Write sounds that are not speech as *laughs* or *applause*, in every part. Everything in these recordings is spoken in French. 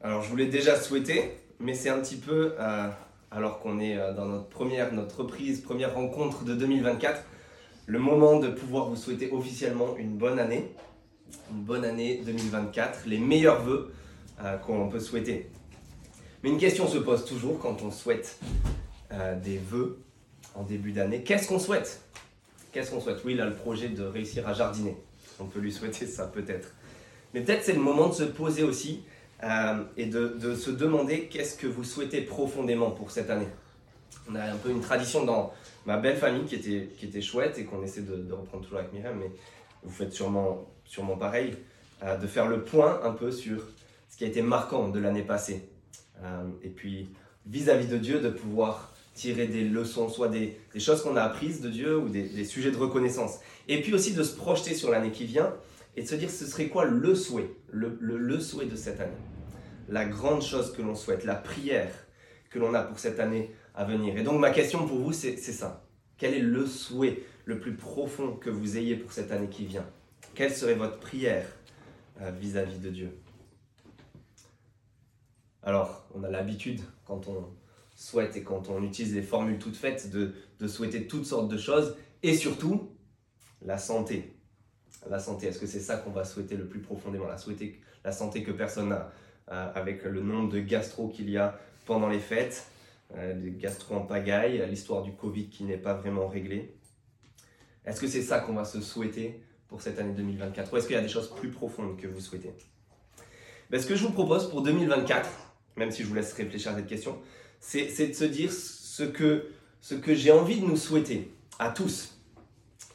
Alors, je voulais déjà souhaiter, mais c'est un petit peu, euh, alors qu'on est euh, dans notre première, notre reprise, première rencontre de 2024, le moment de pouvoir vous souhaiter officiellement une bonne année, une bonne année 2024, les meilleurs vœux euh, qu'on peut souhaiter. Mais une question se pose toujours quand on souhaite des vœux en début d'année. Qu'est-ce qu'on souhaite? Qu'est-ce qu'on souhaite? Oui, il a le projet de réussir à jardiner. On peut lui souhaiter ça peut-être. Mais peut-être c'est le moment de se poser aussi euh, et de, se demander qu'est-ce que vous souhaitez profondément pour cette année. On a un peu une tradition dans ma belle famille qui était, chouette et qu'on essaie de, reprendre toujours avec Myriam, mais vous faites sûrement, sûrement pareil, euh, de faire le point un peu sur ce qui a été marquant de l'année passée. Euh, et puis vis-à-vis de Dieu, de pouvoir tirer des leçons, soit des, choses qu'on a apprises de Dieu ou des, sujets de reconnaissance. Et puis aussi de se projeter sur l'année qui vient et de se dire ce serait quoi le souhait, le souhait de cette année la grande chose que l'on souhaite, la prière que l'on a pour cette année à venir. Et donc ma question pour vous, c'est ça. Quel est le souhait le plus profond que vous ayez pour cette année qui vient? Quelle serait votre prière euh, vis-à-vis de Dieu? Alors, on a l'habitude, quand on souhaite et quand on utilise les formules toutes faites, de, de souhaiter toutes sortes de choses, et surtout la santé. La santé, est-ce que c'est ça qu'on va souhaiter le plus profondément? La, souhaiter, la santé que personne n'a avec le nombre de gastro qu'il y a pendant les fêtes, euh, des gastro en pagaille, l'histoire du Covid qui n'est pas vraiment réglée. Est-ce que c'est ça qu'on va se souhaiter pour cette année 2024 Ou est-ce qu'il y a des choses plus profondes que vous souhaitez? Ben, Ce que je vous propose pour 2024, même si je vous laisse réfléchir à cette question, c'est de se dire ce que, ce que j'ai envie de nous souhaiter à tous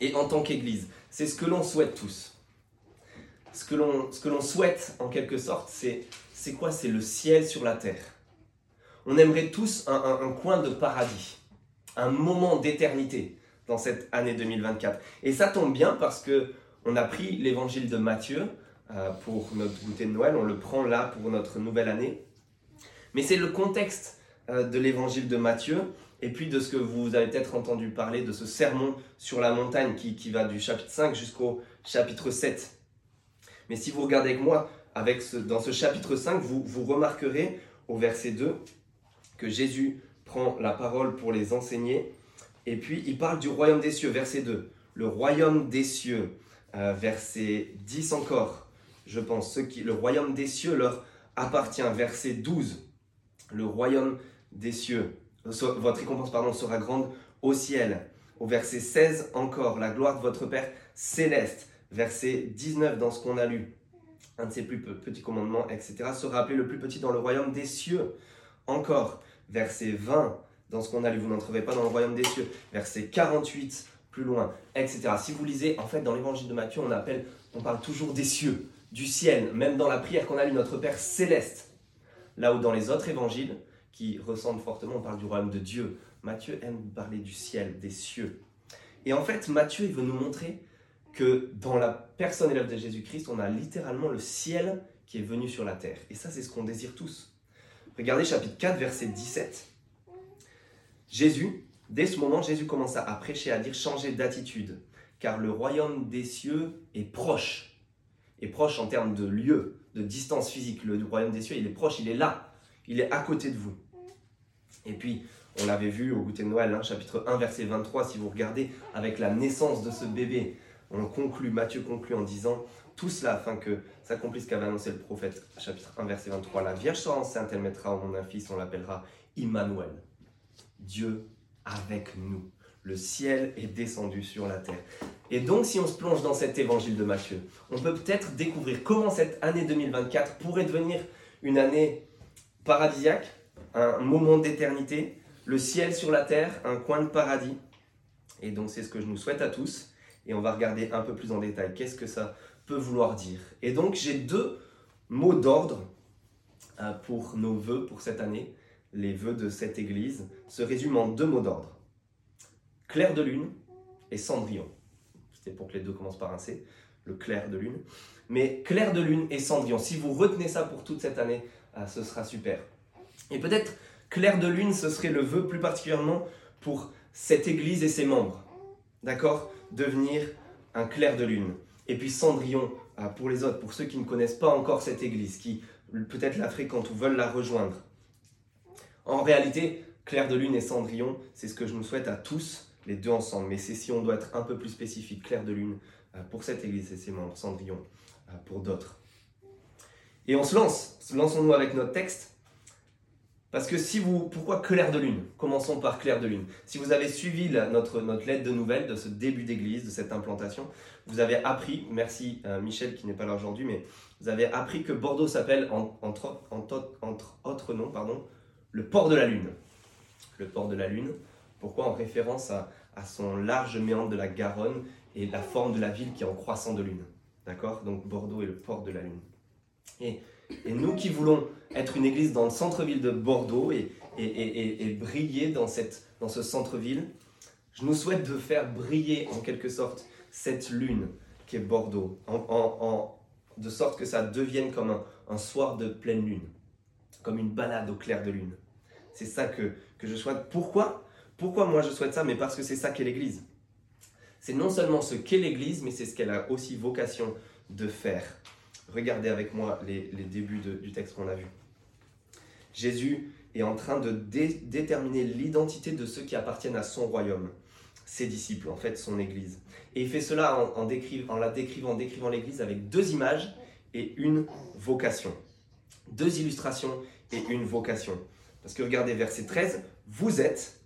et en tant qu'Église. C'est ce que l'on souhaite tous. Ce que l'on souhaite en quelque sorte, c'est c'est quoi? C'est le ciel sur la terre. On aimerait tous un, coin de paradis, un moment d'éternité dans cette année 2024. Et ça tombe bien parce que on a pris l'évangile de Matthieu euh, pour notre goûter de Noël, on le prend là pour notre nouvelle année. Mais c'est le contexte euh, de l'évangile de Matthieu et puis de ce que vous avez peut-être entendu parler de ce sermon sur la montagne qui, qui va du chapitre 5 jusqu'au chapitre 7. Mais si vous regardez avec moi dans ce chapitre 5, vous, vous remarquerez au verset 2 que Jésus prend la parole pour les enseigner. Et puis il parle du royaume des cieux, verset 2. Le royaume des cieux, euh, verset 10 encore, je pense. Le royaume des cieux leur appartient, verset 12. Le royaume des cieux, votre récompense pardon, sera grande au ciel. Au verset 16 encore, la gloire de votre Père céleste. Verset 19 dans ce qu'on a lu un de ses plus petits commandements, etc., sera appelé le plus petit dans le royaume des cieux. Encore, verset 20, dans ce qu'on a lu, vous n'entrerez pas dans le royaume des cieux. Verset 48, plus loin, etc. Si vous lisez, en fait, dans l'évangile de Matthieu, on parle toujours des cieux, du ciel, même dans la prière qu'on a lu, notre Père céleste. Là où dans les autres évangiles, qui ressemblent fortement, on parle du royaume de Dieu. Matthieu aime parler du ciel, des cieux. Et en fait, Matthieu, il veut nous montrer que dans la personne et de Jésus-Christ, on a littéralement le ciel qui est venu sur la terre. Et ça, c'est ce qu'on désire tous. Regardez chapitre 4, verset 17. Jésus, dès ce moment, Jésus commença à prêcher, à dire changer d'attitude, car le royaume des cieux est proche. Est proche en termes de lieu, de distance physique. Le royaume des cieux, il est proche, il est là, il est à côté de vous. Et puis, on l'avait vu au goûter de Noël, hein, chapitre 1, verset 23, si vous regardez, avec la naissance de ce bébé, on conclut, Matthieu conclut en disant tout cela afin que s'accomplisse ce qu'avait annoncé le prophète, chapitre 1, verset 23. La Vierge sera enceinte, elle mettra au monde un fils, on l'appellera Immanuel. Dieu avec nous. Le ciel est descendu sur la terre. Et donc, si on se plonge dans cet évangile de Matthieu, on peut peut-être découvrir comment cette année 2024 pourrait devenir une année paradisiaque, un moment d'éternité, le ciel sur la terre, un coin de paradis. Et donc, c'est ce que je nous souhaite à tous et on va regarder un peu plus en détail qu'est-ce que ça peut vouloir dire? Et donc j'ai deux mots d'ordre euh, pour nos vœux pour cette année. Les vœux de cette église se résument en deux mots d'ordre. Clair de lune et Cendrillon. C'était pour que les deux commencent par un C, le clair de lune. Mais clair de lune et Cendrillon, si vous retenez ça pour toute cette année, euh, ce sera super. Et peut-être clair de lune, ce serait le vœu plus particulièrement pour cette église et ses membres. D'accord? Devenir un clair de lune. Et puis Cendrillon, euh, pour les autres, pour ceux qui ne connaissent pas encore cette église, qui peut-être la fréquentent ou veulent la rejoindre. En réalité, Claire de Lune et Cendrillon, c'est ce que je nous souhaite à tous, les deux ensemble. Mais c'est si on doit être un peu plus spécifique, Claire de Lune euh, pour cette église et ses membres, Cendrillon euh, pour d'autres. Et on se lance, lançons-nous avec notre texte. Parce que si vous, pourquoi Claire de Lune? Commençons par Claire de Lune. Si vous avez suivi notre, notre lettre de nouvelles de ce début d'église, de cette implantation, vous avez appris, merci euh, Michel qui n'est pas là aujourd'hui, mais vous avez appris que Bordeaux s'appelle, entre, entre, entre, autres noms, pardon, le port de la Lune. Le port de la Lune, pourquoi? En référence à, à son large méandre de la Garonne et la forme de la ville qui est en croissant de lune. D'accord? Donc Bordeaux est le port de la Lune. Et, et, nous qui voulons être une église dans le centre-ville de Bordeaux et, briller dans, cette, dans ce centre-ville, je nous souhaite de faire briller en quelque sorte cette lune qui est Bordeaux, de sorte que ça devienne comme un, un, soir de pleine lune, comme une balade au clair de lune. C'est ça que, que je souhaite. Pourquoi? Pourquoi moi je souhaite ça? Mais parce que c'est ça qu'est l'Église. C'est non seulement ce qu'est l'Église, mais c'est ce qu'elle a aussi vocation de faire. Regardez avec moi les, débuts du texte qu'on a vu. Jésus est en train de déterminer l'identité de ceux qui appartiennent à son royaume, ses disciples, en fait son Église. Et il fait cela en, en la décrivant, en décrivant l'Église avec deux images et une vocation. Deux illustrations et une vocation. Parce que regardez verset 13, vous êtes,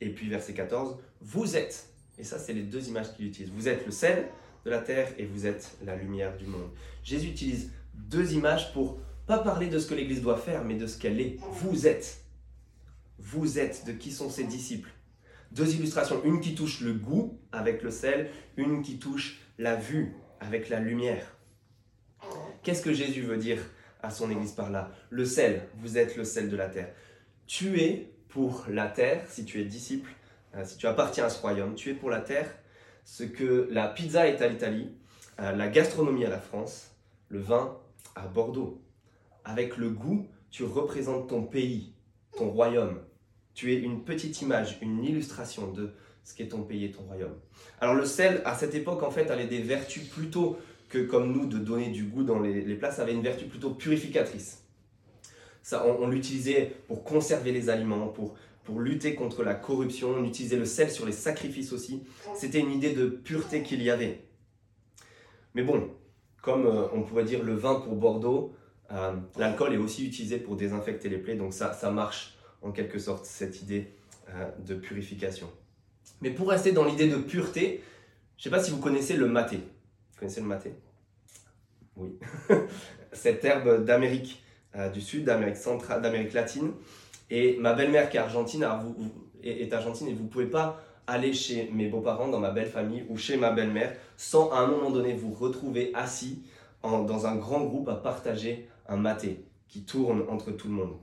et puis verset 14, vous êtes. Et ça, c'est les deux images qu'il utilise. Vous êtes le sel de la terre et vous êtes la lumière du monde. Jésus utilise deux images pour pas parler de ce que l'Église doit faire, mais de ce qu'elle est. Vous êtes. Vous êtes de qui sont ses disciples. Deux illustrations, une qui touche le goût avec le sel, une qui touche la vue avec la lumière. Qu'est-ce que Jésus veut dire à son Église par là? Le sel, vous êtes le sel de la terre. Tu es pour la terre, si tu es disciple, euh, si tu appartiens à ce royaume, tu es pour la terre ce que la pizza est à l'Italie, euh, la gastronomie à la France, le vin à Bordeaux. Avec le goût, tu représentes ton pays, ton royaume. Tu es une petite image, une illustration de ce qu'est ton pays et ton royaume. Alors le sel, à cette époque, en fait, avait des vertus plutôt que comme nous de donner du goût dans les, plats, ça avait une vertu plutôt purificatrice. Ça, on l'utilisait pour conserver les aliments, pour pour lutter contre la corruption, on utilisait le sel sur les sacrifices aussi. C'était une idée de pureté qu'il y avait. Mais bon, comme euh, on pourrait dire le vin pour Bordeaux, euh, l'alcool est aussi utilisé pour désinfecter les plaies, donc ça, ça marche en quelque sorte, cette idée euh, de purification. Mais pour rester dans l'idée de pureté, je ne sais pas si vous connaissez le maté. Vous connaissez le maté? Oui. *laughs* Cette herbe d'Amérique du Sud, d'Amérique centrale, d'Amérique latine, et ma belle-mère qui est argentine, est, argentine et vous ne pouvez pas aller chez mes beaux-parents, dans ma belle famille ou chez ma belle-mère sans à un moment donné vous retrouver assis dans un grand groupe à partager un maté qui tourne entre tout le monde.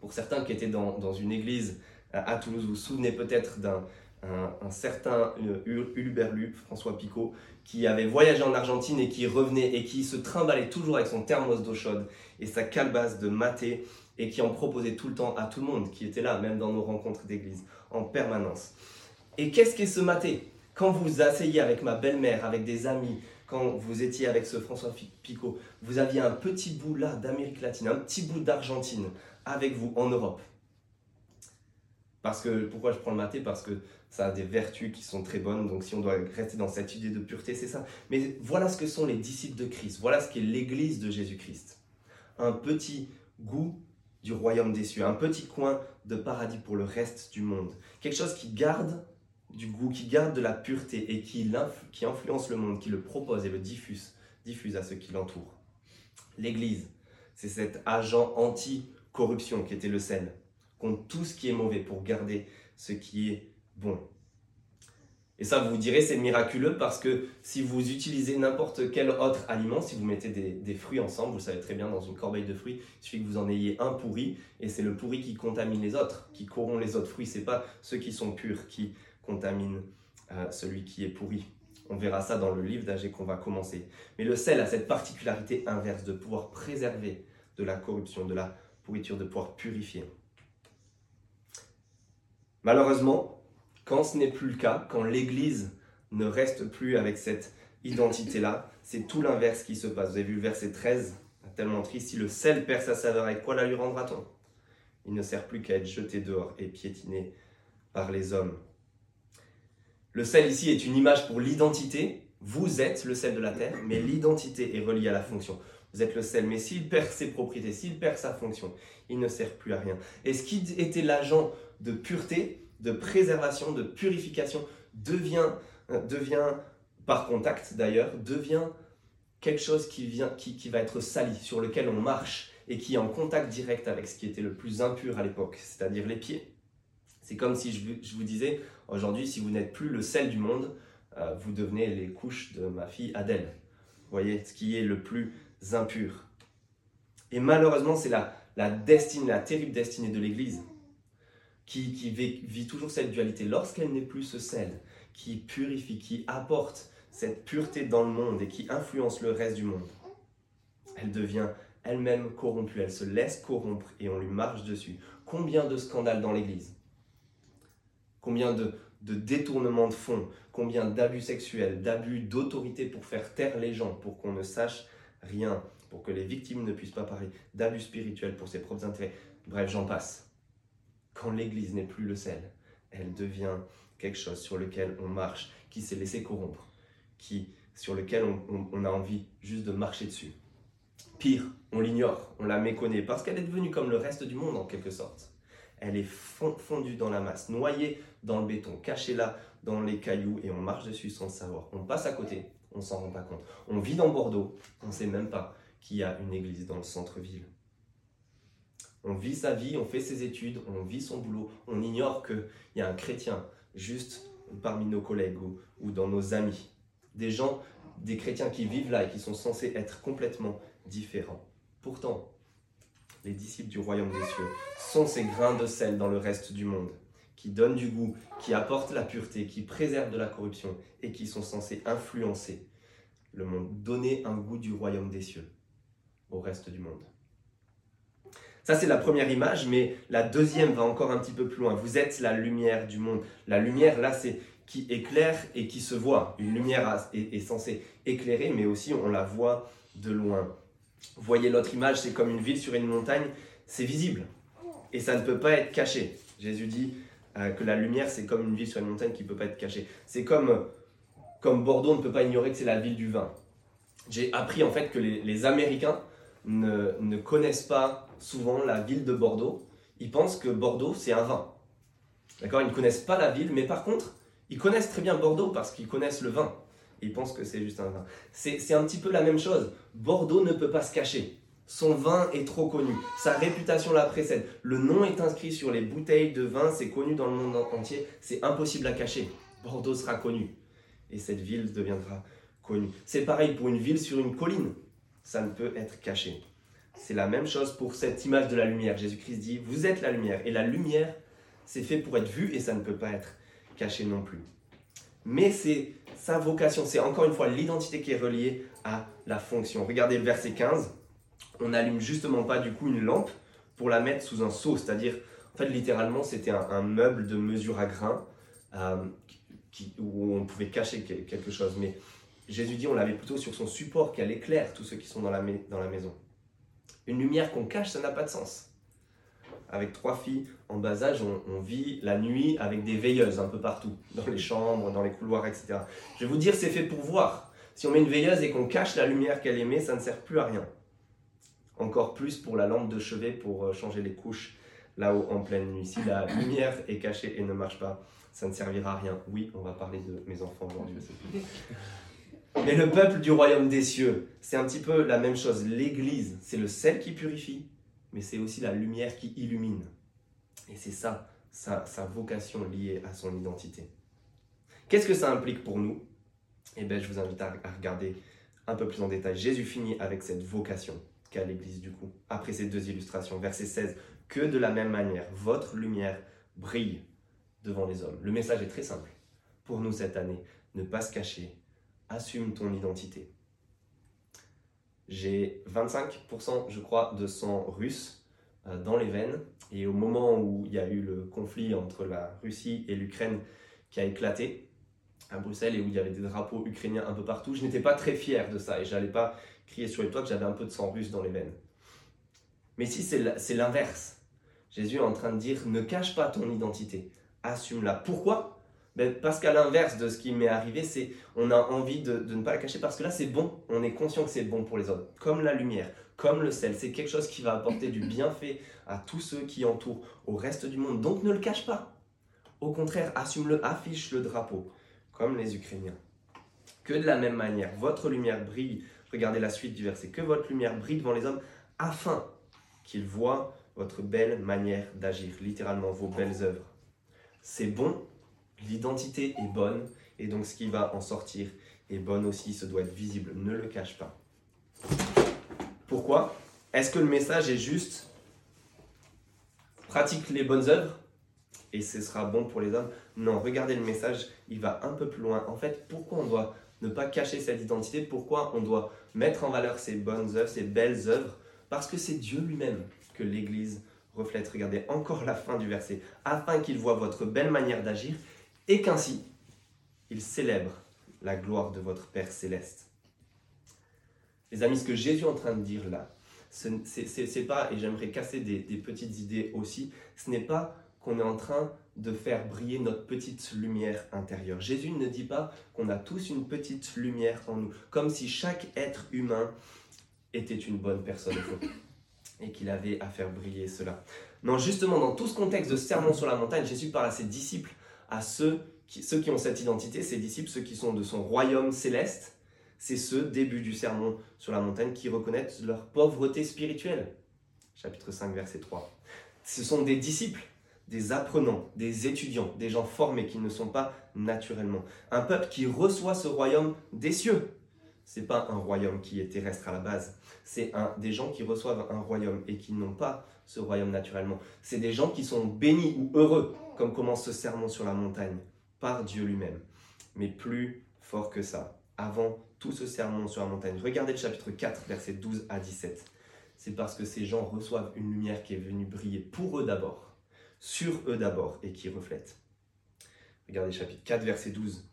Pour certains qui étaient dans, une église à Toulouse, vous vous souvenez peut-être d'un un, certain Huluberlu, François Picot, qui avait voyagé en Argentine et qui revenait et qui se trimballait toujours avec son thermos d'eau chaude et sa calebasse de maté et qui en proposait tout le temps à tout le monde qui était là, même dans nos rencontres d'église, en permanence. Et qu'est-ce qu'est ce maté Quand vous vous asseyez avec ma belle-mère, avec des amis, quand vous étiez avec ce François Picot, vous aviez un petit bout là d'Amérique latine, un petit bout d'Argentine avec vous en Europe. Parce que, pourquoi je prends le maté Parce que ça a des vertus qui sont très bonnes, donc si on doit rester dans cette idée de pureté, c'est ça. Mais voilà ce que sont les disciples de Christ, voilà ce qu'est l'Église de Jésus-Christ. Un petit goût du royaume des cieux, un petit coin de paradis pour le reste du monde. Quelque chose qui garde du goût, qui garde de la pureté et qui, qui influence le monde, qui le propose et le diffuse, diffuse à ceux qui l'entourent. L'Église, c'est cet agent anti-corruption qui était le sel, contre tout ce qui est mauvais pour garder ce qui est bon. Et ça, vous direz, c'est miraculeux parce que si vous utilisez n'importe quel autre aliment, si vous mettez des, fruits ensemble, vous savez très bien, dans une corbeille de fruits, il suffit que vous en ayez un pourri, et c'est le pourri qui contamine les autres, qui corrompt les autres fruits. C'est pas ceux qui sont purs qui contaminent euh, celui qui est pourri. On verra ça dans le livre d'Agé qu'on va commencer. Mais le sel a cette particularité inverse de pouvoir préserver de la corruption, de la pourriture, de pouvoir purifier. Malheureusement, quand ce n'est plus le cas, quand l'Église ne reste plus avec cette identité-là, c'est tout l'inverse qui se passe. Vous avez vu le verset 13, tellement triste. Si le sel perd sa saveur, avec quoi la lui rendra-t-on? Il ne sert plus qu'à être jeté dehors et piétiné par les hommes. Le sel ici est une image pour l'identité. Vous êtes le sel de la terre, mais l'identité est reliée à la fonction. Vous êtes le sel, mais s'il perd ses propriétés, s'il perd sa fonction, il ne sert plus à rien. Et ce qui était l'agent de pureté, de préservation, de purification, devient, euh, devient par contact d'ailleurs, devient quelque chose qui, vient, qui, qui va être sali, sur lequel on marche et qui est en contact direct avec ce qui était le plus impur à l'époque, c'est-à-dire les pieds. C'est comme si je vous, disais, aujourd'hui, si vous n'êtes plus le sel du monde, euh, vous devenez les couches de ma fille Adèle. Vous voyez, ce qui est le plus impur. Et malheureusement, c'est la, la destinée, la terrible destinée de l'Église, qui, vit, toujours cette dualité. Lorsqu'elle n'est plus ce sel, qui purifie, qui apporte cette pureté dans le monde et qui influence le reste du monde, elle devient elle-même corrompue, elle se laisse corrompre et on lui marche dessus. Combien de scandales dans l'Église? Combien de, de détournements de fonds? Combien d'abus sexuels, d'abus d'autorité pour faire taire les gens, pour qu'on ne sache rien, pour que les victimes ne puissent pas parler, d'abus spirituels pour ses propres intérêts? Bref, j'en passe. Quand l'Église n'est plus le sel, elle devient quelque chose sur lequel on marche, qui s'est laissé corrompre, qui, sur lequel on, a envie juste de marcher dessus. Pire, on l'ignore, on la méconnaît, parce qu'elle est devenue comme le reste du monde en quelque sorte. Elle est fondue dans la masse, noyée dans le béton, cachée là dans les cailloux, et on marche dessus sans le savoir. On passe à côté, on s'en rend pas compte. On vit dans Bordeaux, on ne sait même pas qu'il y a une église dans le centre-ville. On vit sa vie, on fait ses études, on vit son boulot, on ignore qu'il y a un chrétien juste parmi nos collègues ou, dans nos amis. Des gens, des chrétiens qui vivent là et qui sont censés être complètement différents. Pourtant, les disciples du royaume des cieux sont ces grains de sel dans le reste du monde, qui donnent du goût, qui apportent la pureté, qui préservent de la corruption et qui sont censés influencer le monde, donner un goût du royaume des cieux au reste du monde. Ça, c'est la première image, mais la deuxième va encore un petit peu plus loin. Vous êtes la lumière du monde. La lumière, là, c'est qui éclaire et qui se voit. Une lumière est, censée éclairer, mais aussi on la voit de loin. Vous voyez l'autre image, c'est comme une ville sur une montagne, c'est visible et ça ne peut pas être caché. Jésus dit euh, que la lumière, c'est comme une ville sur une montagne qui ne peut pas être cachée. C'est comme, comme Bordeaux ne peut pas ignorer que c'est la ville du vin. J'ai appris en fait que les, Américains ne, ne, connaissent pas souvent la ville de Bordeaux. Ils pensent que Bordeaux, c'est un vin. D'accord Ils ne connaissent pas la ville, mais par contre, ils connaissent très bien Bordeaux parce qu'ils connaissent le vin. Ils pensent que c'est juste un vin. C'est un petit peu la même chose. Bordeaux ne peut pas se cacher. Son vin est trop connu. Sa réputation la précède. Le nom est inscrit sur les bouteilles de vin. C'est connu dans le monde entier. C'est impossible à cacher. Bordeaux sera connu. Et cette ville deviendra connue. C'est pareil pour une ville sur une colline. Ça ne peut être caché. C'est la même chose pour cette image de la lumière. Jésus-Christ dit, vous êtes la lumière. Et la lumière, c'est fait pour être vue et ça ne peut pas être caché non plus. Mais c'est sa vocation, c'est encore une fois l'identité qui est reliée à la fonction. Regardez le verset 15, on n'allume justement pas du coup une lampe pour la mettre sous un seau, c'est-à-dire, en fait, littéralement, c'était un, meuble de mesure à grains euh, où on pouvait cacher quelque chose. Mais Jésus dit, on l'avait plutôt sur son support qu'elle éclaire tous ceux qui sont dans la, dans la maison. Une lumière qu'on cache, ça n'a pas de sens avec trois filles en bas âge, on, vit la nuit avec des veilleuses un peu partout, dans les chambres, dans les couloirs, etc. Je vais vous dire, c'est fait pour voir. Si on met une veilleuse et qu'on cache la lumière qu'elle émet, ça ne sert plus à rien. Encore plus pour la lampe de chevet pour euh, changer les couches là-haut en pleine nuit. Si la lumière est cachée et ne marche pas, ça ne servira à rien. Oui, on va parler de mes enfants aujourd'hui. Mais le peuple du royaume des cieux, c'est un petit peu la même chose. L'Église, c'est le sel qui purifie, mais c'est aussi la lumière qui illumine. Et c'est ça, sa, vocation liée à son identité. Qu'est-ce que ça implique pour nous? Eh bien, je vous invite à, regarder un peu plus en détail. Jésus finit avec cette vocation qu'a l'Église du coup, après ces deux illustrations. Verset 16, que de la même manière, votre lumière brille devant les hommes. Le message est très simple. Pour nous cette année, ne pas se cacher, assume ton identité. J'ai 25%, je crois, de sang russe euh, dans les veines. Et au moment où il y a eu le conflit entre la Russie et l'Ukraine qui a éclaté à Bruxelles et où il y avait des drapeaux ukrainiens un peu partout, je n'étais pas très fier de ça et je n'allais pas crié sur les toits que j'avais un peu de sang russe dans les veines. Mais si c'est l'inverse, Jésus est en train de dire ne cache pas ton identité, assume-la. Pourquoi? Ben, Parce qu'à l'inverse de ce qui m'est arrivé, c'est on a envie de, de, ne pas la cacher parce que là c'est bon, on est conscient que c'est bon pour les autres, comme la lumière, comme le sel. C'est quelque chose qui va apporter du bienfait à tous ceux qui entourent, au reste du monde. Donc ne le cache pas. Au contraire, assume-le, affiche le drapeau, comme les Ukrainiens. Que de la même manière, votre lumière brille, regardez la suite du verset, que votre lumière brille devant les hommes afin qu'ils voient votre belle manière d'agir, littéralement vos belles œuvres. C'est bon, l'identité est bonne, et donc ce qui va en sortir est bon aussi, ce doit être visible, ne le cache pas. Pourquoi? Est-ce que le message est juste? Pratique les bonnes œuvres et ce sera bon pour les hommes? Non, regardez le message, il va un peu plus loin. En fait, pourquoi on doit ne pas cacher cette identité? Pourquoi on doit mettre en valeur ces bonnes œuvres, ces belles œuvres? Parce que c'est Dieu lui-même que l'Église reflète. Regardez encore la fin du verset. Afin qu'il voit votre belle manière d'agir et qu'ainsi il célèbre la gloire de votre Père céleste. Les amis, ce que Jésus est en train de dire là, ce n'est pas, et j'aimerais casser des, des petites idées aussi, ce n'est pas qu'on est en train de faire briller notre petite lumière intérieure. Jésus ne dit pas qu'on a tous une petite lumière en nous, comme si chaque être humain était une bonne personne et qu'il avait à faire briller cela. Non, justement, dans tout ce contexte de sermon sur la montagne, Jésus parle à ses disciples, à ceux qui, ceux qui ont cette identité, ses disciples, ceux qui sont de son royaume céleste, c'est ceux, début du sermon sur la montagne, qui reconnaissent leur pauvreté spirituelle. Chapitre 5, verset 3. Ce sont des disciples des apprenants, des étudiants, des gens formés qui ne sont pas naturellement. Un peuple qui reçoit ce royaume des cieux. C'est pas un royaume qui est terrestre à la base. C'est un, des gens qui reçoivent un royaume et qui n'ont pas ce royaume naturellement. C'est des gens qui sont bénis ou heureux, comme commence ce sermon sur la montagne, par Dieu lui-même. Mais plus fort que ça, avant tout ce sermon sur la montagne, regardez le chapitre 4, versets 12 à 17. C'est parce que ces gens reçoivent une lumière qui est venue briller pour eux d'abord sur eux d'abord et qui reflètent. Regardez chapitre 4, verset 12.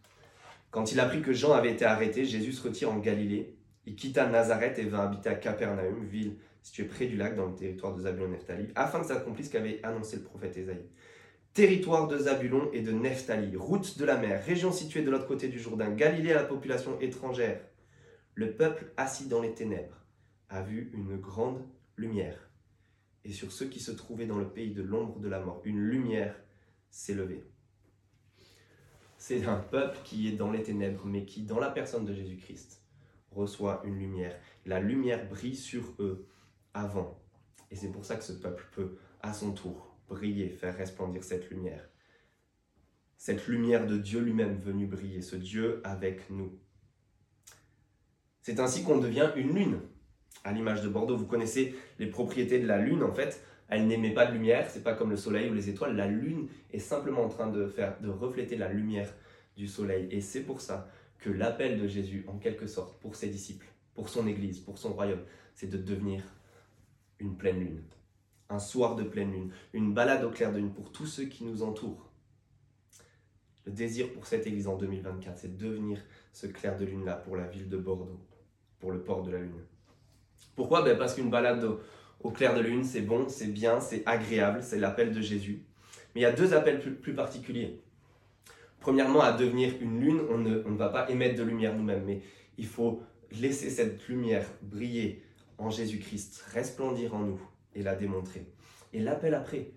Quand il apprit que Jean avait été arrêté, Jésus se retire en Galilée. Il quitta Nazareth et vint habiter à Capernaum, ville située près du lac dans le territoire de Zabulon et Nephtali, afin que s'accomplisse ce qu'avait annoncé le prophète Ésaïe. Territoire de Zabulon et de Nephtali, route de la mer, région située de l'autre côté du Jourdain, Galilée à la population étrangère. Le peuple assis dans les ténèbres a vu une grande lumière et sur ceux qui se trouvaient dans le pays de l'ombre de la mort. Une lumière s'est levée. C'est un peuple qui est dans les ténèbres, mais qui, dans la personne de Jésus-Christ, reçoit une lumière. La lumière brille sur eux avant. Et c'est pour ça que ce peuple peut, à son tour, briller, faire resplendir cette lumière. Cette lumière de Dieu lui-même venue briller, ce Dieu avec nous. C'est ainsi qu'on devient une lune à l'image de Bordeaux. Vous connaissez les propriétés de la Lune, en fait. Elle n'émet pas de lumière, c'est pas comme le Soleil ou les étoiles. La Lune est simplement en train de, faire, de refléter la lumière du Soleil. Et c'est pour ça que l'appel de Jésus, en quelque sorte, pour ses disciples, pour son Église, pour son royaume, c'est de devenir une pleine lune. Un soir de pleine lune, une balade au clair de lune pour tous ceux qui nous entourent. Le désir pour cette Église en 2024, c'est de devenir ce clair de lune-là pour la ville de Bordeaux, pour le port de la Lune. Pourquoi? Ben Parce qu'une balade au, clair de lune, c'est bon, c'est bien, c'est agréable, c'est l'appel de Jésus. Mais il y a deux appels plus, particuliers. Premièrement, à devenir une lune, on ne, on ne va pas émettre de lumière nous-mêmes, mais il faut laisser cette lumière briller en Jésus-Christ, resplendir en nous et la démontrer. Et l'appel après,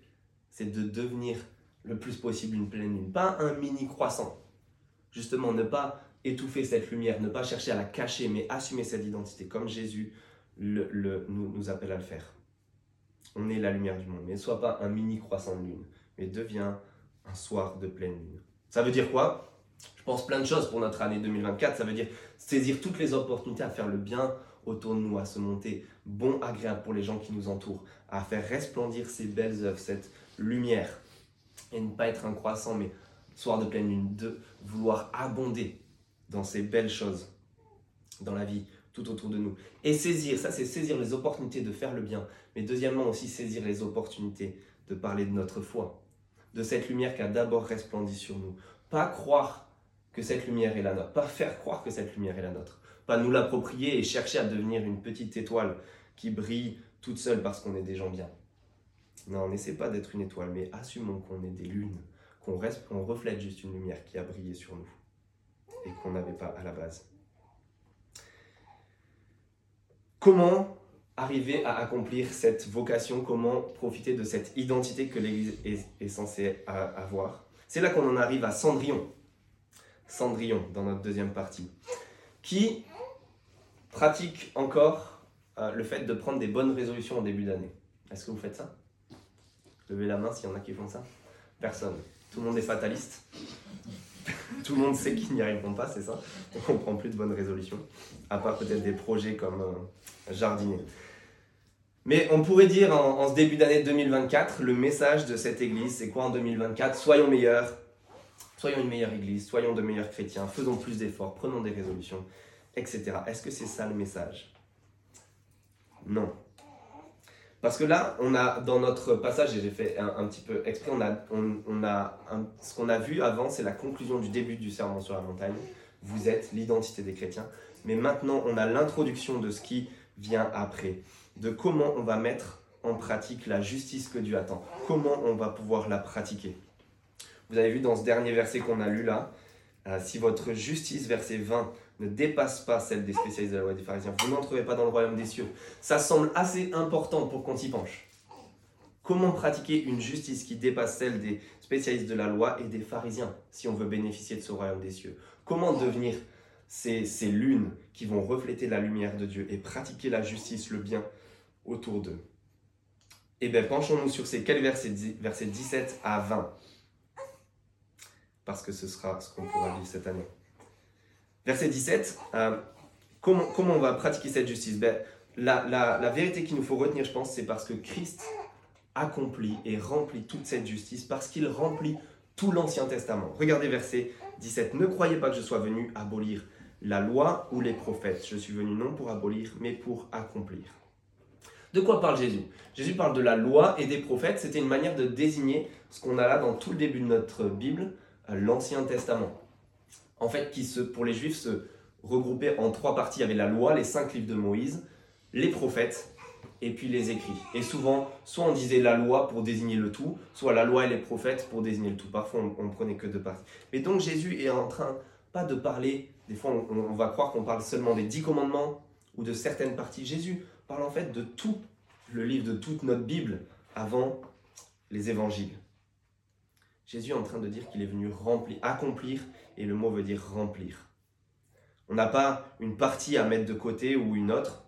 c'est de devenir le plus possible une pleine lune, pas un mini croissant. Justement, ne pas étouffer cette lumière, ne pas chercher à la cacher, mais assumer cette identité comme Jésus le, nous, nous, appelle à le faire. On est la lumière du monde, mais ne sois pas un mini croissant de lune, mais deviens un soir de pleine lune. Ça veut dire quoi? Je pense plein de choses pour notre année 2024. Ça veut dire saisir toutes les opportunités à faire le bien autour de nous, à se monter bon, agréable pour les gens qui nous entourent, à faire resplendir ces belles œuvres, cette lumière, et ne pas être un croissant, mais soir de pleine lune, de vouloir abonder dans ces belles choses dans la vie tout autour de nous. Et saisir, ça c'est saisir les opportunités de faire le bien, mais deuxièmement aussi saisir les opportunités de parler de notre foi, de cette lumière qui a d'abord resplendi sur nous. Pas croire que cette lumière est la nôtre, pas faire croire que cette lumière est la nôtre. pas nous l'approprier et chercher à devenir une petite étoile qui brille toute seule parce qu'on est des gens bien. Non, n'essaie pas d'être une étoile, mais assumons qu'on est des lunes, qu'on on reflète juste une lumière qui a brillé sur nous et qu'on n'avait pas à la base. Comment arriver à accomplir cette vocation? Comment profiter de cette identité que l'Église est, censée avoir? C'est là qu'on en arrive à Cendrillon. Cendrillon, dans notre deuxième partie, qui pratique encore euh, le fait de prendre des bonnes résolutions au début d'année. Est-ce que vous faites ça? Levez la main s'il y en a qui font ça. Personne. Tout le monde est fataliste. *laughs* Tout le monde sait qu'ils n'y arriveront pas, c'est ça? On ne prend plus de bonnes résolutions. À part peut-être des projets comme euh, jardiner. Mais on pourrait dire en, en ce début d'année 2024, le message de cette église, c'est quoi en 2024 Soyons meilleurs, soyons une meilleure église, soyons de meilleurs chrétiens, faisons plus d'efforts, prenons des résolutions, etc. Est-ce que c'est ça le message? Non. Parce que là, on a dans notre passage, et j'ai fait un, petit peu exprès, on a, ce qu'on a vu avant, c'est la conclusion du début du serment sur la montagne. Vous êtes l'identité des chrétiens. Mais maintenant, on a l'introduction de ce qui vient après, de comment on va mettre en pratique la justice que Dieu attend, comment on va pouvoir la pratiquer. Vous avez vu dans ce dernier verset qu'on a lu là, euh, si votre justice, verset 20, ne dépasse pas celle des spécialistes de la loi des pharisiens. Vous n'entrerez pas dans le royaume des cieux. Ça semble assez important pour qu'on s'y penche. Comment pratiquer une justice qui dépasse celle des spécialistes de la loi et des pharisiens si on veut bénéficier de ce royaume des cieux? Comment devenir ces, ces lunes qui vont refléter la lumière de Dieu et pratiquer la justice, le bien autour d'eux? Eh bien, penchons-nous sur ces quelques versets, versets 17 à 20 parce que ce sera ce qu'on pourra vivre cette année. Verset 17, euh, comment, comment, on va pratiquer cette justice? Ben, la, la, vérité qu'il nous faut retenir, je pense, c'est parce que Christ accomplit et remplit toute cette justice, parce qu'il remplit tout l'Ancien Testament. Regardez verset 17. Ne croyez pas que je sois venu abolir la loi ou les prophètes. Je suis venu non pour abolir, mais pour accomplir. De quoi parle Jésus? Jésus parle de la loi et des prophètes. C'était une manière de désigner ce qu'on a là dans tout le début de notre Bible, l'Ancien Testament en fait, qui se, pour les Juifs se regroupaient en trois parties. Il y avait la loi, les cinq livres de Moïse, les prophètes et puis les écrits. Et souvent, soit on disait la loi pour désigner le tout, soit la loi et les prophètes pour désigner le tout. Parfois, on, ne prenait que deux parties. Mais donc Jésus est en train, pas de parler, des fois on, va croire qu'on parle seulement des dix commandements ou de certaines parties. Jésus parle en fait de tout le livre, de toute notre Bible avant les évangiles. Jésus est en train de dire qu'il est venu remplir, accomplir et le mot veut dire remplir. On n'a pas une partie à mettre de côté ou une autre.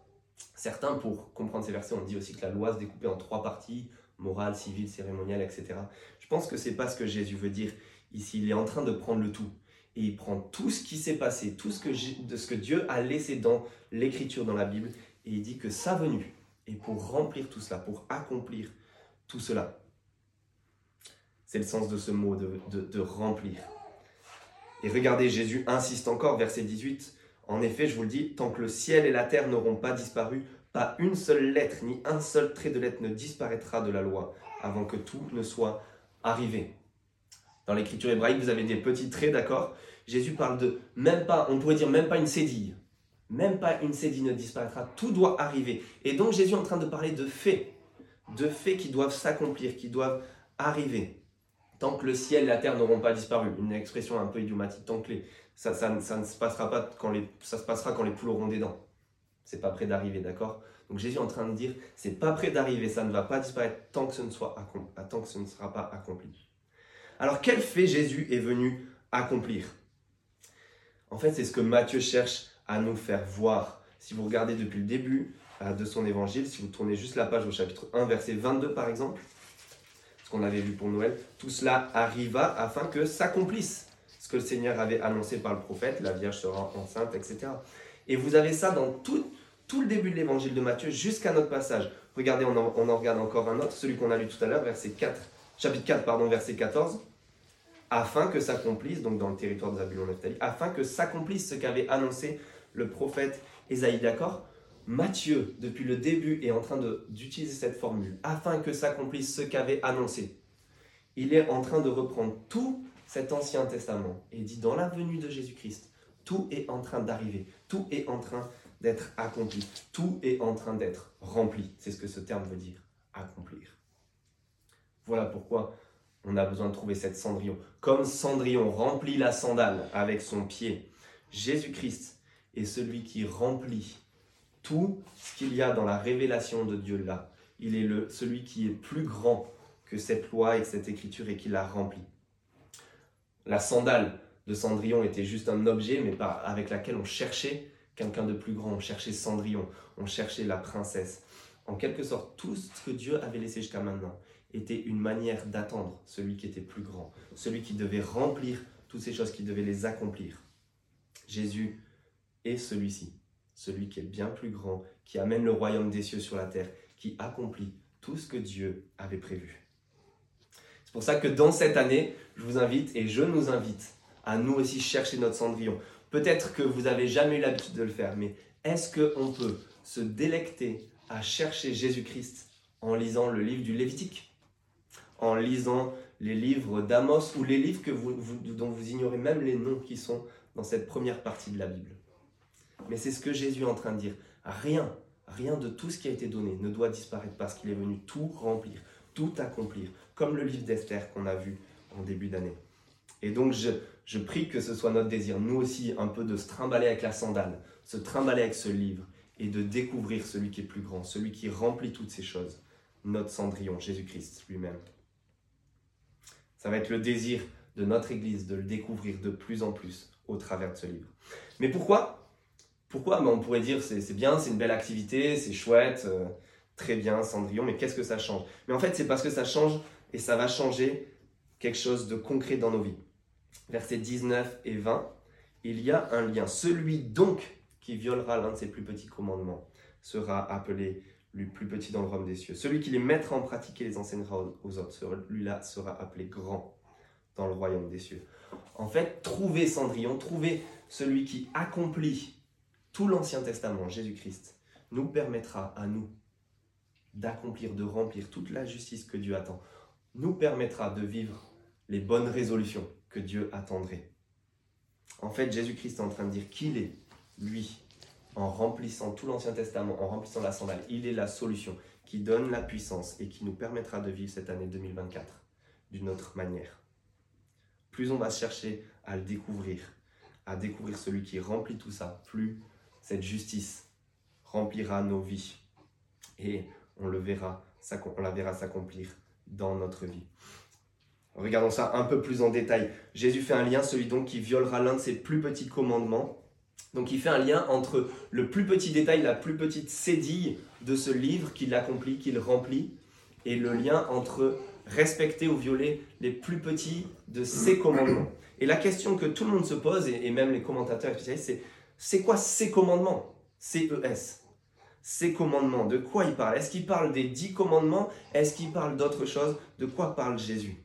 Certains, pour comprendre ces versets, on dit aussi que la loi se découpait en trois parties, morale, civile, cérémoniale, etc. Je pense que c'est pas ce que Jésus veut dire ici. Il est en train de prendre le tout. Et il prend tout ce qui s'est passé, tout ce que, de ce que Dieu a laissé dans l'écriture, dans la Bible, et il dit que sa venue est pour remplir tout cela, pour accomplir tout cela. C'est le sens de ce mot, de, remplir. Et regardez, Jésus insiste encore, verset 18. En effet, je vous le dis, tant que le ciel et la terre n'auront pas disparu, pas une seule lettre ni un seul trait de lettre ne disparaîtra de la loi avant que tout ne soit arrivé. Dans l'écriture hébraïque, vous avez des petits traits, d'accord? Jésus parle de même pas, on pourrait dire même pas une cédille. Même pas une cédille ne disparaîtra, tout doit arriver. Et donc Jésus est en train de parler de faits, de faits qui doivent s'accomplir, qui doivent arriver tant que le ciel et la terre n'auront pas disparu. Une expression un peu idiomatique, tant que ça, ça, ne se passera pas quand les, ça se passera quand les poules auront des dents. C'est pas près d'arriver, d'accord? Donc Jésus est en train de dire, c'est pas près d'arriver, ça ne va pas disparaître tant que ce ne, soit tant que ce ne sera pas accompli. Alors quel fait Jésus est venu accomplir? En fait, c'est ce que Matthieu cherche à nous faire voir. Si vous regardez depuis le début euh, de son évangile, si vous tournez juste la page au chapitre 1, verset 22 par exemple, qu'on avait vu pour Noël, tout cela arriva afin que s'accomplisse ce que le Seigneur avait annoncé par le prophète, la Vierge sera enceinte, etc. Et vous avez ça dans tout, tout le début de l'évangile de Matthieu jusqu'à notre passage. Regardez, on en, regarde encore un autre, celui qu'on a lu tout à l'heure, verset 4, chapitre 4, pardon, verset 14. Afin que s'accomplisse, donc dans le territoire de Zabulon afin que s'accomplisse ce qu'avait annoncé le prophète Ésaïe, d'accord? Matthieu, depuis le début, est en train d'utiliser cette formule afin que s'accomplisse ce qu'avait annoncé. Il est en train de reprendre tout cet Ancien Testament et dit dans la venue de Jésus-Christ, Tout est en train d'arriver. Tout est en train d'être accompli. Tout est en train d'être rempli. C'est ce que ce terme veut dire. Accomplir. Voilà pourquoi on a besoin de trouver cette cendrillon. Comme Cendrillon remplit la sandale avec son pied, Jésus-Christ est celui qui remplit tout ce qu'il y a dans la révélation de Dieu là. Il est le, celui qui est plus grand que cette loi et cette écriture et qui l'a rempli. La sandale de Cendrillon était juste un objet, mais pas avec laquelle on cherchait quelqu'un de plus grand, on cherchait Cendrillon, on cherchait la princesse. En quelque sorte, tout ce que Dieu avait laissé jusqu'à maintenant était une manière d'attendre celui qui était plus grand, celui qui devait remplir toutes ces choses, qui devait les accomplir. Jésus est celui-ci, celui qui est bien plus grand, qui amène le royaume des cieux sur la terre, qui accomplit tout ce que Dieu avait prévu. C'est pour ça que dans cette année, je vous invite et je nous invite à nous aussi chercher notre cendrillon. Peut-être que vous n'avez jamais eu l'habitude de le faire, mais est-ce qu'on peut se délecter à chercher Jésus-Christ en lisant le livre du Lévitique, en lisant les livres d'Amos ou les livres que dont vous ignorez même les noms qui sont dans cette première partie de la Bible? Mais c'est ce que Jésus est en train de dire. Rien, rien de tout ce qui a été donné ne doit disparaître parce qu'il est venu tout remplir, tout accomplir, comme le livre d'Esther qu'on a vu en début d'année. Et donc je, je prie que ce soit notre désir, nous aussi, un peu de se trimballer avec la sandale, se trimballer avec ce livre et de découvrir celui qui est plus grand, celui qui remplit toutes ces choses, notre cendrillon, Jésus-Christ lui-même. Ça va être le désir de notre Église de le découvrir de plus en plus au travers de ce livre. Mais pourquoi? Pourquoi? On pourrait dire c'est bien, c'est une belle activité, c'est chouette, euh, très bien, Cendrillon, mais qu'est-ce que ça change? Mais en fait, c'est parce que ça change et ça va changer quelque chose de concret dans nos vies. Versets 19 et 20, il y a un lien. Celui donc qui violera l'un de ses plus petits commandements sera appelé le plus petit dans le royaume des cieux. Celui qui les mettra en pratique et les enseignera aux autres, celui-là sera appelé grand dans le royaume des cieux. En fait, trouver Cendrillon, trouver celui qui accomplit tout l'Ancien Testament, Jésus-Christ, nous permettra à nous d'accomplir, de remplir toute la justice que Dieu attend, nous permettra de vivre les bonnes résolutions que Dieu attendrait. En fait, Jésus-Christ est en train de dire qu'il est, lui, en remplissant tout l'Ancien Testament, en remplissant la sandale, il est la solution qui donne la puissance et qui nous permettra de vivre cette année 2024 d'une autre manière. Plus on va chercher à le découvrir, à découvrir celui qui remplit tout ça, plus cette justice remplira nos vies et on le verra, on la verra s'accomplir dans notre vie. Regardons ça un peu plus en détail. Jésus fait un lien, celui donc qui violera l'un de ses plus petits commandements, donc il fait un lien entre le plus petit détail, la plus petite cédille de ce livre qu'il accomplit, qu'il remplit, et le lien entre respecter ou violer les plus petits de ses commandements. Et la question que tout le monde se pose, et même les commentateurs spécialistes, c'est c'est quoi ces commandements? C-E-S. Ces commandements, de quoi il parle Est-ce qu'il parle des dix commandements? Est-ce qu'il parle d'autre chose? De quoi parle Jésus?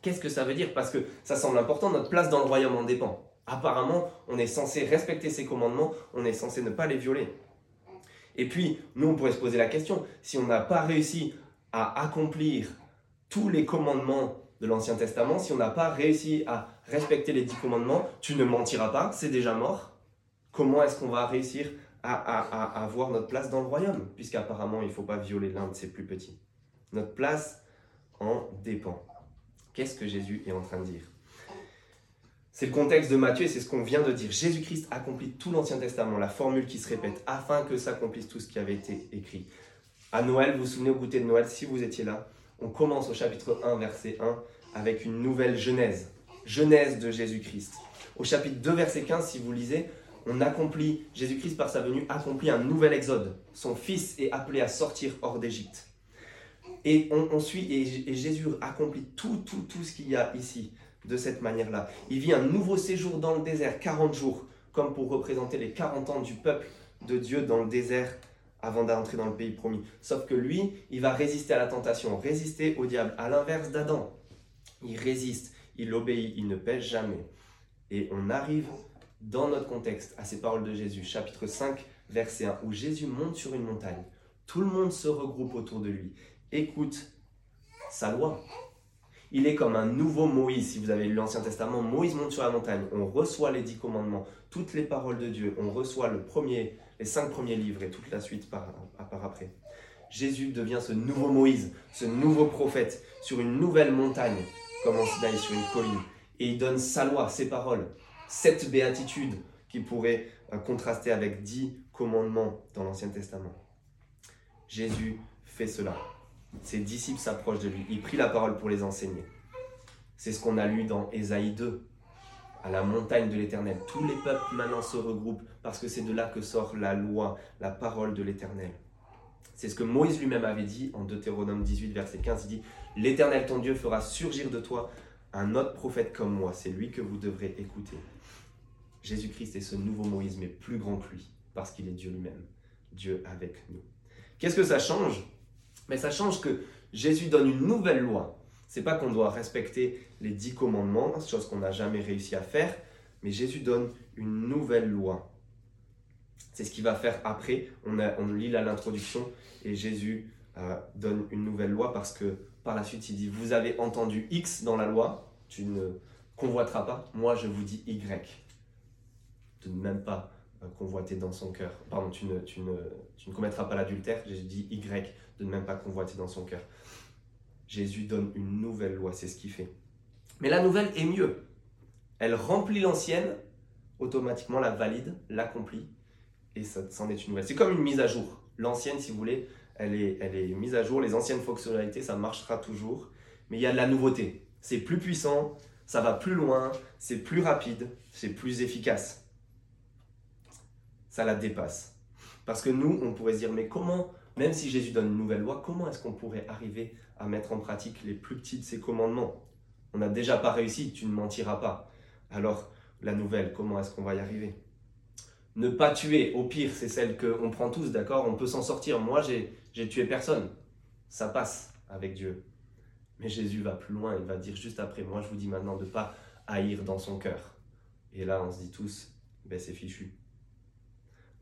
Qu'est-ce que ça veut dire? Parce que ça semble important, notre place dans le royaume en dépend. Apparemment, on est censé respecter ces commandements, on est censé ne pas les violer. Et puis, nous, on pourrait se poser la question, si on n'a pas réussi à accomplir tous les commandements de l'Ancien Testament, si on n'a pas réussi à respecter les dix commandements, tu ne mentiras pas, c'est déjà mort. Comment est-ce qu'on va réussir à, avoir notre place dans le royaume Puisqu'apparemment, il ne faut pas violer l'un de ses plus petits. Notre place en dépend. Qu'est-ce que Jésus est en train de dire? C'est le contexte de Matthieu et c'est ce qu'on vient de dire. Jésus-Christ accomplit tout l'Ancien Testament, la formule qui se répète, afin que s'accomplisse tout ce qui avait été écrit. À Noël, vous vous souvenez au goûter de Noël, si vous étiez là, on commence au chapitre 1, verset 1, avec une nouvelle genèse. Genèse de Jésus-Christ. Au chapitre 2, verset 15, si vous lisez, on accomplit, Jésus-Christ par sa venue accomplit un nouvel exode. Son fils est appelé à sortir hors d'Égypte. Et on, suit, et, Jésus accomplit tout, tout, tout ce qu'il y a ici de cette manière-là. Il vit un nouveau séjour dans le désert, 40 jours, comme pour représenter les 40 ans du peuple de Dieu dans le désert avant d'entrer dans le pays promis. Sauf que lui, il va résister à la tentation, résister au diable, à l'inverse d'Adam. Il résiste, il obéit, il ne pêche jamais. Et on arrive dans notre contexte à ces paroles de Jésus, chapitre 5, verset 1, où Jésus monte sur une montagne. Tout le monde se regroupe autour de lui, écoute sa loi, Il est comme un nouveau Moïse. Si vous avez lu l'Ancien Testament, Moïse monte sur la montagne. On reçoit les dix commandements, toutes les paroles de Dieu. On reçoit le premier, les cinq premiers livres et toute la suite par, après. Jésus devient ce nouveau Moïse, ce nouveau prophète sur une nouvelle montagne, comme en Sinaï sur une colline. Et il donne sa loi, ses paroles, cette béatitude qui pourrait euh, contraster avec dix commandements dans l'Ancien Testament. Jésus fait cela. Ses disciples s'approchent de lui. Il prit la parole pour les enseigner. C'est ce qu'on a lu dans Ésaïe 2, à la montagne de l'Éternel. Tous les peuples maintenant se regroupent parce que c'est de là que sort la loi, la parole de l'Éternel. C'est ce que Moïse lui-même avait dit en Deutéronome 18, verset 15. Il dit, L'Éternel ton Dieu fera surgir de toi un autre prophète comme moi. C'est lui que vous devrez écouter. Jésus-Christ est ce nouveau Moïse, mais plus grand que lui, parce qu'il est Dieu lui-même, Dieu avec nous. Qu'est-ce que ça change? Mais ça change que Jésus donne une nouvelle loi. C'est pas qu'on doit respecter les dix commandements, chose qu'on n'a jamais réussi à faire, mais Jésus donne une nouvelle loi. C'est ce qu'il va faire après. On, lit là l'introduction et Jésus euh, donne une nouvelle loi parce que par la suite il dit Vous avez entendu X dans la loi, tu ne convoiteras pas. Moi je vous dis Y. De ne même pas euh, convoiter dans son cœur. Pardon, tu ne, tu ne, tu ne commettras pas l'adultère. J'ai dit Y, de ne même pas convoiter dans son cœur. Jésus donne une nouvelle loi, c'est ce qu'il fait. Mais la nouvelle est mieux. Elle remplit l'ancienne, automatiquement la valide, l'accomplit, et ça c'en est une nouvelle. C'est comme une mise à jour. L'ancienne, si vous voulez, elle est, elle est mise à jour. Les anciennes fonctionnalités, ça marchera toujours. Mais il y a de la nouveauté. C'est plus puissant, ça va plus loin, c'est plus rapide, c'est plus efficace ça la dépasse. Parce que nous, on pourrait se dire, mais comment, même si Jésus donne une nouvelle loi, comment est-ce qu'on pourrait arriver à mettre en pratique les plus petits de ces commandements? On n'a déjà pas réussi, tu ne mentiras pas. Alors, la nouvelle, comment est-ce qu'on va y arriver? Ne pas tuer, au pire, c'est celle qu'on prend tous, d'accord? On peut s'en sortir. Moi, j'ai tué personne. Ça passe avec Dieu. Mais Jésus va plus loin, il va dire juste après, moi je vous dis maintenant de ne pas haïr dans son cœur. Et là, on se dit tous, ben c'est fichu.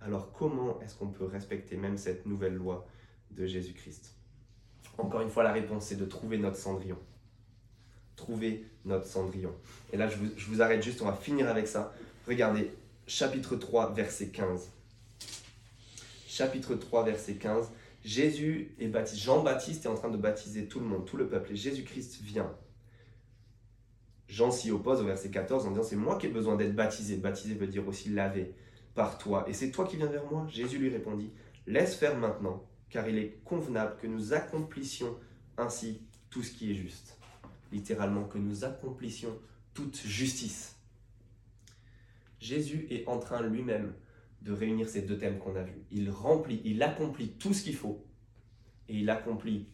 Alors comment est-ce qu'on peut respecter même cette nouvelle loi de Jésus-Christ? Encore une fois, la réponse, c'est de trouver notre cendrillon. Trouver notre cendrillon. Et là, je vous, arrête juste, on va finir avec ça. Regardez, chapitre 3, verset 15. Chapitre 3, verset 15. Jésus est baptisé, Jean-Baptiste est en train de baptiser tout le monde, tout le peuple, et Jésus-Christ vient. Jean s'y oppose au verset 14 en disant C'est moi qui ai besoin d'être baptisé. Baptisé veut dire aussi laver toi, et c'est toi qui viens vers moi? Jésus lui répondit, Laisse faire maintenant, car il est convenable que nous accomplissions ainsi tout ce qui est juste. Littéralement, que nous accomplissions toute justice. Jésus est en train lui-même de réunir ces deux thèmes qu'on a vus. Il remplit, il accomplit tout ce qu'il faut, et il accomplit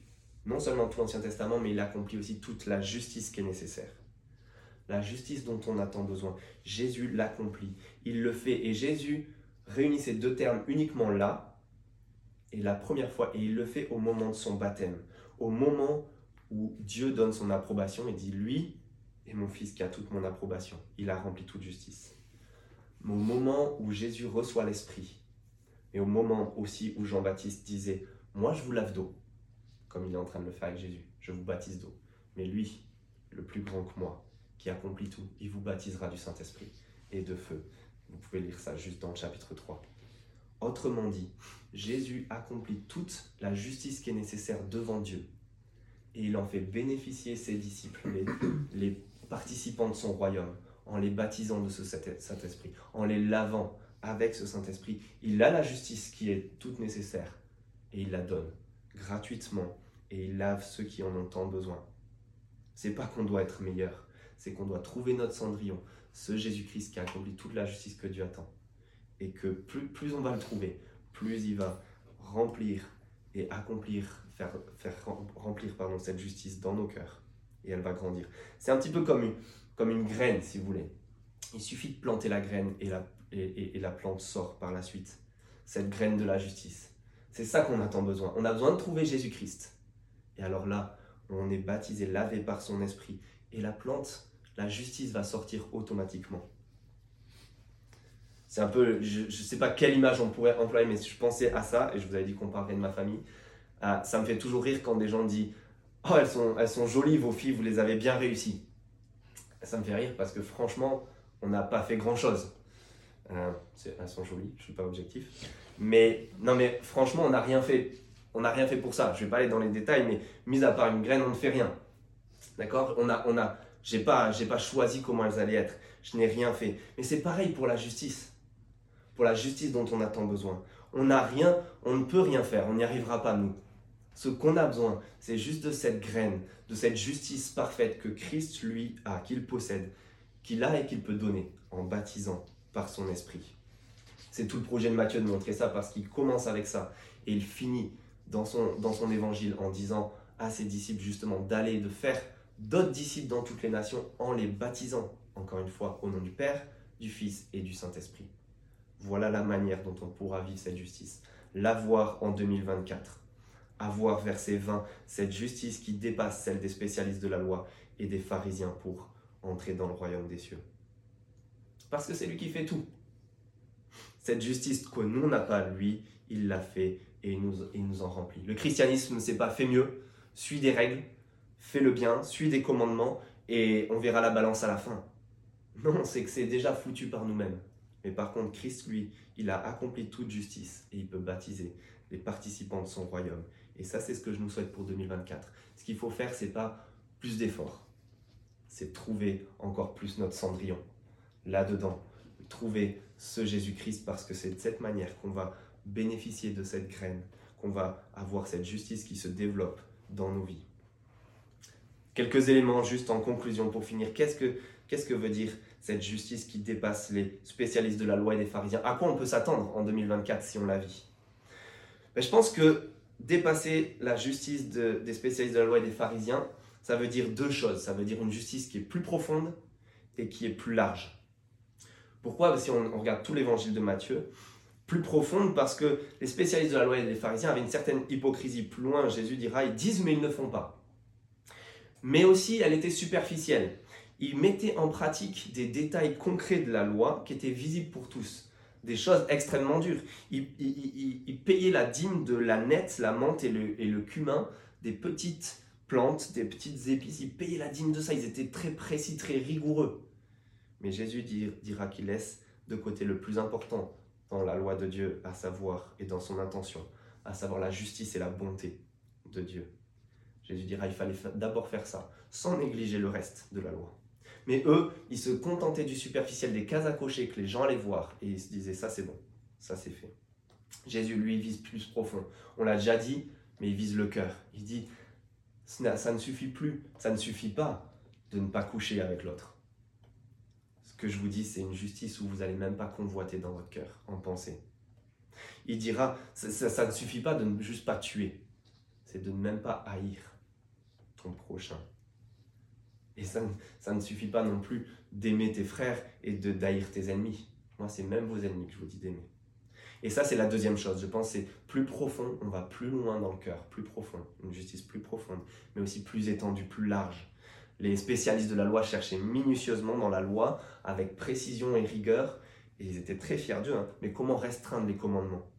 non seulement tout l'Ancien Testament, mais il accomplit aussi toute la justice qui est nécessaire la justice dont on a tant besoin. Jésus l'accomplit, il le fait. Et Jésus réunit ces deux termes uniquement là, et la première fois, et il le fait au moment de son baptême, au moment où Dieu donne son approbation et dit, lui est mon fils qui a toute mon approbation, il a rempli toute justice. au moment où Jésus reçoit l'Esprit, et au moment aussi où Jean-Baptiste disait, moi je vous lave d'eau, comme il est en train de le faire avec Jésus, je vous baptise d'eau, mais lui, le plus grand que moi, accomplit tout. Il vous baptisera du Saint-Esprit et de feu. Vous pouvez lire ça juste dans le chapitre 3. Autrement dit, Jésus accomplit toute la justice qui est nécessaire devant Dieu. Et il en fait bénéficier ses disciples, les, les participants de son royaume, en les baptisant de ce Saint-Esprit, en les lavant avec ce Saint-Esprit. Il a la justice qui est toute nécessaire et il la donne gratuitement et il lave ceux qui en ont tant besoin. C'est pas qu'on doit être meilleur, c'est qu'on doit trouver notre cendrillon, ce Jésus-Christ qui a accompli toute la justice que Dieu attend. Et que plus, plus on va le trouver, plus il va remplir et accomplir, faire, faire remplir pardon, cette justice dans nos cœurs. Et elle va grandir. C'est un petit peu comme une, comme une graine, si vous voulez. Il suffit de planter la graine et la, et, la plante sort par la suite. Cette graine de la justice. C'est ça qu'on a tant besoin. On a besoin de trouver Jésus-Christ. Et alors là, on est baptisé, lavé par son esprit. Et la plante, la justice va sortir automatiquement. C'est un peu, je ne sais pas quelle image on pourrait employer, mais je pensais à ça, et je vous avais dit qu'on parlerait de ma famille. Ah, ça me fait toujours rire quand des gens disent Oh, elles sont, elles sont jolies, vos filles, vous les avez bien réussies. Ça me fait rire parce que franchement, on n'a pas fait grand-chose. Euh, elles sont jolies, je ne suis pas objectif. Mais non, mais franchement, on n'a rien fait. On n'a rien fait pour ça. Je ne vais pas aller dans les détails, mais mis à part une graine, on ne fait rien. D'accord? On a, on a, j'ai pas, j'ai pas choisi comment elles allaient être. Je n'ai rien fait. Mais c'est pareil pour la justice. Pour la justice dont on a tant besoin. On n'a rien, on ne peut rien faire. On n'y arrivera pas nous. Ce qu'on a besoin, c'est juste de cette graine, de cette justice parfaite que Christ lui a, qu'il possède, qu'il a et qu'il peut donner en baptisant par son esprit. C'est tout le projet de Matthieu de montrer ça parce qu'il commence avec ça et il finit dans son, dans son évangile en disant à ses disciples justement d'aller, de faire d'autres disciples dans toutes les nations en les baptisant, encore une fois, au nom du Père, du Fils et du Saint-Esprit. Voilà la manière dont on pourra vivre cette justice. L'avoir en 2024. Avoir, verset 20, cette justice qui dépasse celle des spécialistes de la loi et des pharisiens pour entrer dans le royaume des cieux. Parce que c'est lui qui fait tout. Cette justice que nous, n'a pas, lui, il l'a fait et nous, il nous en remplit. Le christianisme ne s'est pas fait mieux, suit des règles, fait le bien, suit des commandements et on verra la balance à la fin. Non, c'est que c'est déjà foutu par nous-mêmes. Mais par contre, Christ, lui, il a accompli toute justice et il peut baptiser les participants de son royaume. Et ça, c'est ce que je nous souhaite pour 2024. Ce qu'il faut faire, c'est pas plus d'efforts, c'est trouver encore plus notre cendrillon là-dedans, trouver ce Jésus-Christ parce que c'est de cette manière qu'on va bénéficier de cette graine, qu'on va avoir cette justice qui se développe dans nos vies. Quelques éléments juste en conclusion pour finir. Qu'est-ce que, qu'est-ce que veut dire cette justice qui dépasse les spécialistes de la loi et des pharisiens? À quoi on peut s'attendre en 2024 si on la vit? Ben, Je pense que dépasser la justice des spécialistes de la loi et des pharisiens, ça veut dire deux choses. Ça veut dire une justice qui est plus profonde et qui est plus large. Pourquoi? Si on, regarde tout l'évangile de Matthieu, plus profonde parce que les spécialistes de la loi et les pharisiens avaient une certaine hypocrisie. Plus loin, Jésus dira, ils disent mais ils ne font pas. Mais aussi, elle était superficielle. Ils mettaient en pratique des détails concrets de la loi qui étaient visibles pour tous des choses extrêmement dures. Ils, payaient la dîme de la nette, la menthe et le, et le cumin, des petites plantes, des petites épices. Ils payaient la dîme de ça. Ils étaient très précis, très rigoureux. Mais Jésus dira qu'il laisse de côté le plus important dans la loi de Dieu, à savoir, et dans son intention, à savoir la justice et la bonté de Dieu. Jésus dira, il fallait d'abord faire ça, sans négliger le reste de la loi. Mais eux, ils se contentaient du superficiel, des cases à cocher que les gens allaient voir, et ils se disaient, ça c'est bon, ça c'est fait. Jésus, lui, vise plus profond. On l'a déjà dit, mais il vise le cœur. Il dit, ça ne suffit plus, ça ne suffit pas de ne pas coucher avec l'autre. Ce que je vous dis, c'est une justice où vous n'allez même pas convoiter dans votre cœur, en pensée. Il dira, ça, ne suffit pas de ne juste pas tuer, c'est de ne même pas haïr prochain. Et ça, ça ne suffit pas non plus d'aimer tes frères et de d'haïr tes ennemis. Moi, c'est même vos ennemis que je vous dis d'aimer. Et ça, c'est la deuxième chose. Je pense c'est plus profond, on va plus loin dans le cœur, plus profond, une justice plus profonde, mais aussi plus étendue, plus large. Les spécialistes de la loi cherchaient minutieusement dans la loi, avec précision et rigueur, et ils étaient très fiers d'eux. Hein. Mais comment restreindre les commandements?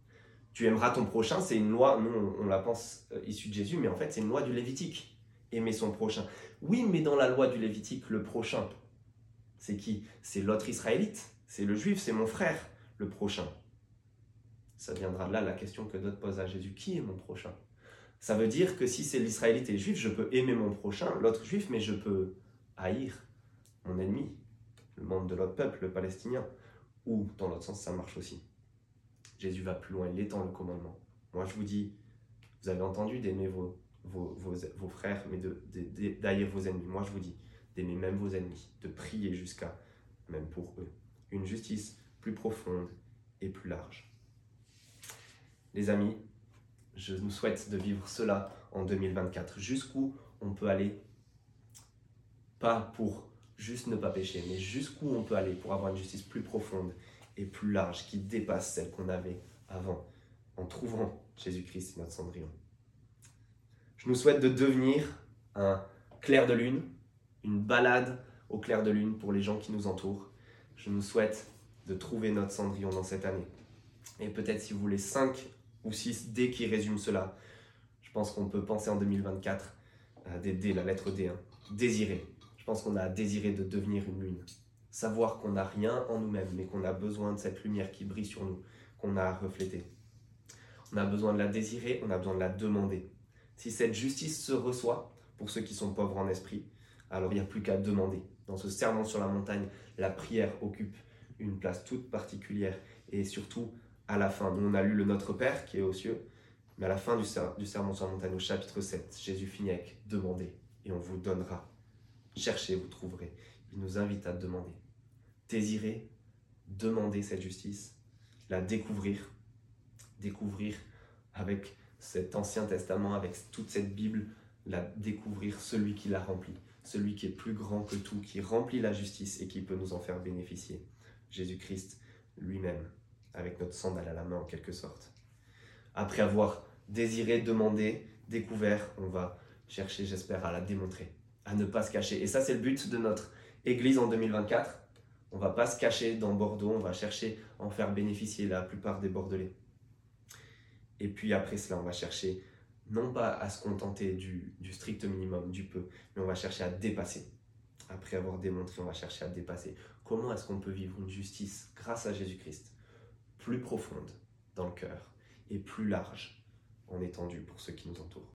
Tu aimeras ton prochain, c'est une loi, nous on la pense euh, issue de Jésus, mais en fait c'est une loi du Lévitique. Aimer son prochain. Oui, mais dans la loi du Lévitique, le prochain, c'est qui? C'est l'autre israélite, c'est le juif, c'est mon frère, le prochain. Ça viendra de là la question que d'autres posent à Jésus. Qui est mon prochain? Ça veut dire que si c'est l'israélite et le juif, je peux aimer mon prochain, l'autre juif, mais je peux haïr mon ennemi, le membre de l'autre peuple, le palestinien. Ou dans l'autre sens, ça marche aussi. Jésus va plus loin, il étend le commandement. Moi, je vous dis, vous avez entendu d'aimer vos, vos, vos, frères, mais d'haïr de, vos ennemis. Moi, je vous dis d'aimer même vos ennemis, de prier jusqu'à même pour eux. Une justice plus profonde et plus large. Les amis, je nous souhaite de vivre cela en 2024. Jusqu'où on peut aller, pas pour juste ne pas pécher, mais jusqu'où on peut aller pour avoir une justice plus profonde et plus large qui dépasse celle qu'on avait avant, en trouvant Jésus-Christ, notre cendrillon. Je nous souhaite de devenir un clair de lune, une balade au clair de lune pour les gens qui nous entourent. Je nous souhaite de trouver notre cendrillon dans cette année. Et peut-être si vous voulez 5 ou 6 dès qui résument cela, je pense qu'on peut penser en 2024 euh, des D, la lettre D, hein. désirer. Je pense qu'on a à désirer de devenir une lune. Savoir qu'on n'a rien en nous-mêmes, mais qu'on a besoin de cette lumière qui brille sur nous, qu'on a à refléter. On a besoin de la désirer, on a besoin de la demander. Si cette justice se reçoit, pour ceux qui sont pauvres en esprit, alors il n'y a plus qu'à demander. Dans ce serment sur la montagne, la prière occupe une place toute particulière. Et surtout, à la fin, nous on a lu le Notre Père qui est aux cieux, mais à la fin du, du serment sur la montagne, au chapitre 7, Jésus finit avec Demandez et on vous donnera. Cherchez, vous trouverez. Il nous invite à demander. Désirer, demander cette justice, la découvrir, découvrir avec cet Ancien Testament, avec toute cette Bible, la découvrir celui qui l'a rempli, celui qui est plus grand que tout, qui remplit la justice et qui peut nous en faire bénéficier. Jésus-Christ lui-même, avec notre sandale à la main en quelque sorte. Après avoir désiré, demandé, découvert, on va chercher, j'espère, à la démontrer, à ne pas se cacher. Et ça, c'est le but de notre Église en 2024. On va pas se cacher dans Bordeaux, on va chercher à en faire bénéficier la plupart des Bordelais. Et puis après cela, on va chercher non pas à se contenter du, strict minimum, du peu, mais on va chercher à dépasser. Après avoir démontré, on va chercher à dépasser. Comment est-ce qu'on peut vivre une justice grâce à Jésus-Christ plus profonde dans le cœur et plus large en étendue pour ceux qui nous entourent?